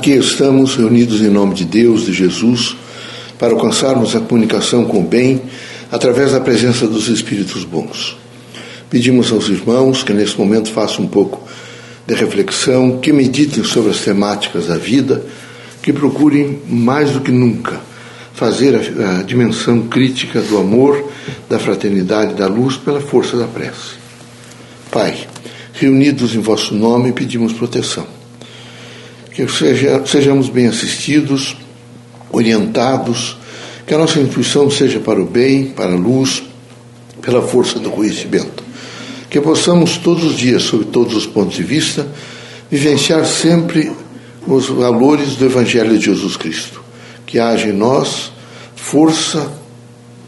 Aqui estamos reunidos em nome de Deus, de Jesus, para alcançarmos a comunicação com o bem através da presença dos Espíritos bons. Pedimos aos irmãos que nesse momento façam um pouco de reflexão, que meditem sobre as temáticas da vida, que procurem mais do que nunca fazer a, a dimensão crítica do amor, da fraternidade, da luz pela força da prece. Pai, reunidos em vosso nome, pedimos proteção. Que seja, sejamos bem assistidos, orientados, que a nossa intuição seja para o bem, para a luz, pela força do conhecimento. Que possamos todos os dias, sob todos os pontos de vista, vivenciar sempre os valores do Evangelho de Jesus Cristo. Que haja em nós força,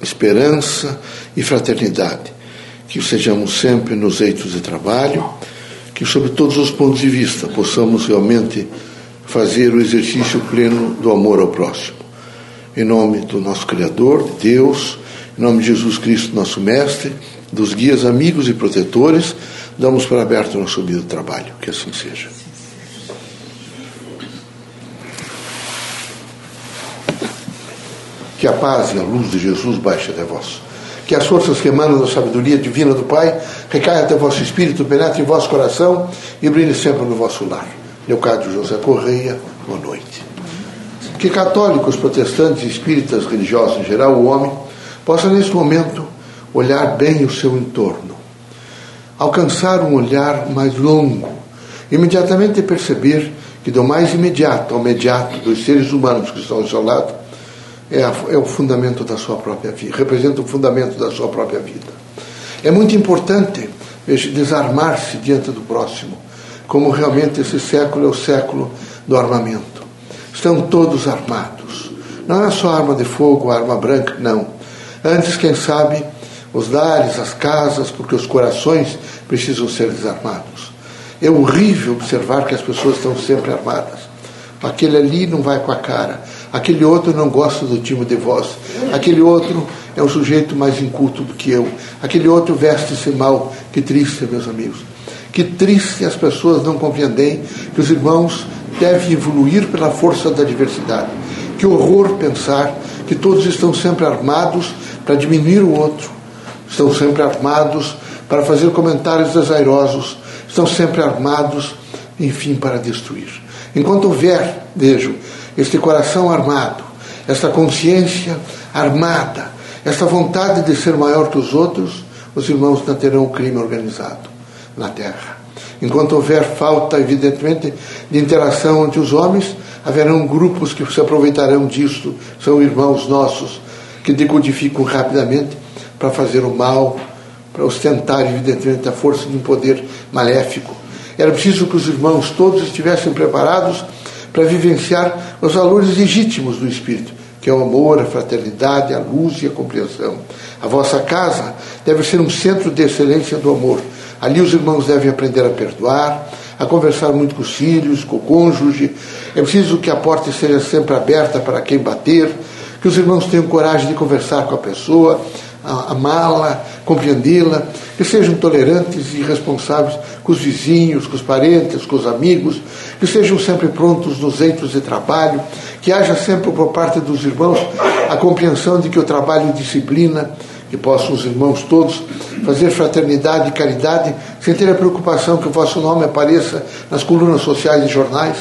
esperança e fraternidade. Que sejamos sempre nos eitos de trabalho, que, sob todos os pontos de vista, possamos realmente fazer o exercício pleno do amor ao próximo. Em nome do nosso Criador, de Deus, em nome de Jesus Cristo, nosso Mestre, dos guias amigos e protetores, damos para aberto nosso vida trabalho. Que assim seja. Que a paz e a luz de Jesus baixe até vós. Que as forças que emanam da sabedoria divina do Pai recaiam até vosso espírito, penetre em vosso coração e brilhe sempre no vosso lar. Leocádio José Correia, boa noite. Que católicos, protestantes, espíritas, religiosos em geral, o homem, possa nesse momento olhar bem o seu entorno, alcançar um olhar mais longo, imediatamente perceber que do mais imediato ao imediato dos seres humanos que estão ao seu lado é, a, é o fundamento da sua própria vida, representa o fundamento da sua própria vida. É muito importante desarmar-se diante do próximo como realmente esse século é o século do armamento. Estão todos armados. Não é só arma de fogo, arma branca, não. Antes, quem sabe, os lares, as casas, porque os corações precisam ser desarmados. É horrível observar que as pessoas estão sempre armadas. Aquele ali não vai com a cara, aquele outro não gosta do time de voz, aquele outro é um sujeito mais inculto do que eu, aquele outro veste-se mal. Que triste, meus amigos. Que triste as pessoas não compreendem que os irmãos devem evoluir pela força da diversidade. Que horror pensar que todos estão sempre armados para diminuir o outro, estão sempre armados para fazer comentários desairosos, estão sempre armados, enfim, para destruir. Enquanto houver, vejo, este coração armado, esta consciência armada, esta vontade de ser maior que os outros, os irmãos não terão o crime organizado na terra. Enquanto houver falta, evidentemente, de interação entre os homens, haverão grupos que se aproveitarão disto, são irmãos nossos, que decodificam rapidamente para fazer o mal, para ostentar, evidentemente, a força de um poder maléfico. Era preciso que os irmãos todos estivessem preparados para vivenciar os valores legítimos do Espírito, que é o amor, a fraternidade, a luz e a compreensão. A vossa casa deve ser um centro de excelência do amor, Ali os irmãos devem aprender a perdoar, a conversar muito com os filhos, com o cônjuge. É preciso que a porta seja sempre aberta para quem bater, que os irmãos tenham coragem de conversar com a pessoa, amá-la, compreendê-la, que sejam tolerantes e responsáveis com os vizinhos, com os parentes, com os amigos, que sejam sempre prontos nos eitos de trabalho, que haja sempre por parte dos irmãos a compreensão de que o trabalho é disciplina, que possam os irmãos todos fazer fraternidade e caridade sem ter a preocupação que o vosso nome apareça nas colunas sociais e jornais.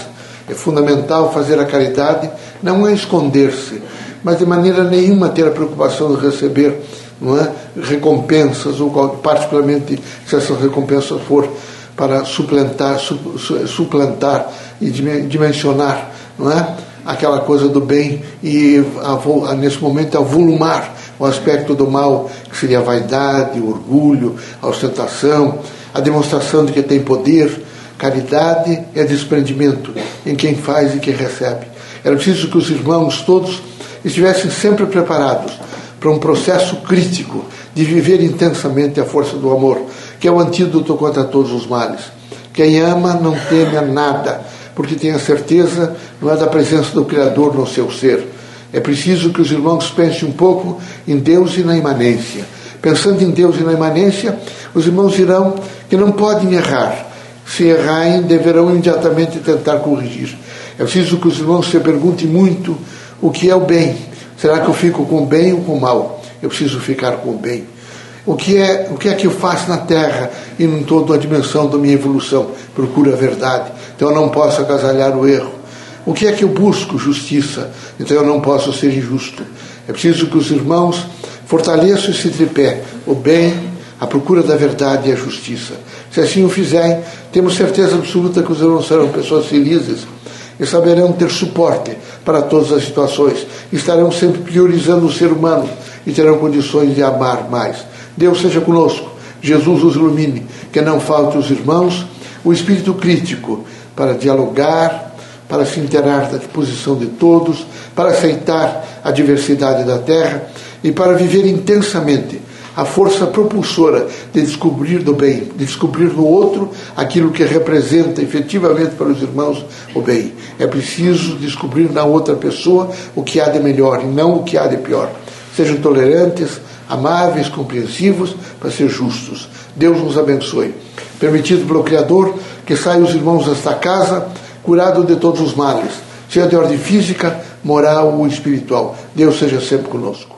É fundamental fazer a caridade, não é esconder-se, mas de maneira nenhuma ter a preocupação de receber não é, recompensas, ou particularmente se essas recompensas for para suplantar, suplantar e dimensionar não é, aquela coisa do bem e nesse momento avolumar o aspecto do mal, que seria a vaidade, o orgulho, a ostentação, a demonstração de que tem poder. Caridade é desprendimento em quem faz e quem recebe. Era preciso que os irmãos todos estivessem sempre preparados para um processo crítico de viver intensamente a força do amor, que é o antídoto contra todos os males. Quem ama não teme a nada, porque tem a certeza não é da presença do Criador no seu ser é preciso que os irmãos pensem um pouco em Deus e na imanência. Pensando em Deus e na imanência, os irmãos dirão que não podem errar. Se errarem, deverão imediatamente tentar corrigir. É preciso que os irmãos se perguntem muito o que é o bem. Será que eu fico com o bem ou com o mal? Eu preciso ficar com o bem. O que é, o que, é que eu faço na Terra e em toda a dimensão da minha evolução? Procuro a verdade. Então eu não posso agasalhar o erro. O que é que eu busco? Justiça. Então eu não posso ser injusto. É preciso que os irmãos fortaleçam esse tripé: o bem, a procura da verdade e a justiça. Se assim o fizerem, temos certeza absoluta que os irmãos serão pessoas felizes e saberão ter suporte para todas as situações. Estarão sempre priorizando o ser humano e terão condições de amar mais. Deus seja conosco. Jesus os ilumine. Que não falte os irmãos o espírito crítico para dialogar, para se interar da disposição de todos, para aceitar a diversidade da terra e para viver intensamente a força propulsora de descobrir do bem, de descobrir no outro aquilo que representa efetivamente para os irmãos o bem. É preciso descobrir na outra pessoa o que há de melhor e não o que há de pior. Sejam tolerantes, amáveis, compreensivos, para ser justos. Deus nos abençoe. Permitido pelo Criador que saiam os irmãos desta casa curados de todos os males, seja de ordem física, moral ou espiritual. Deus seja sempre conosco.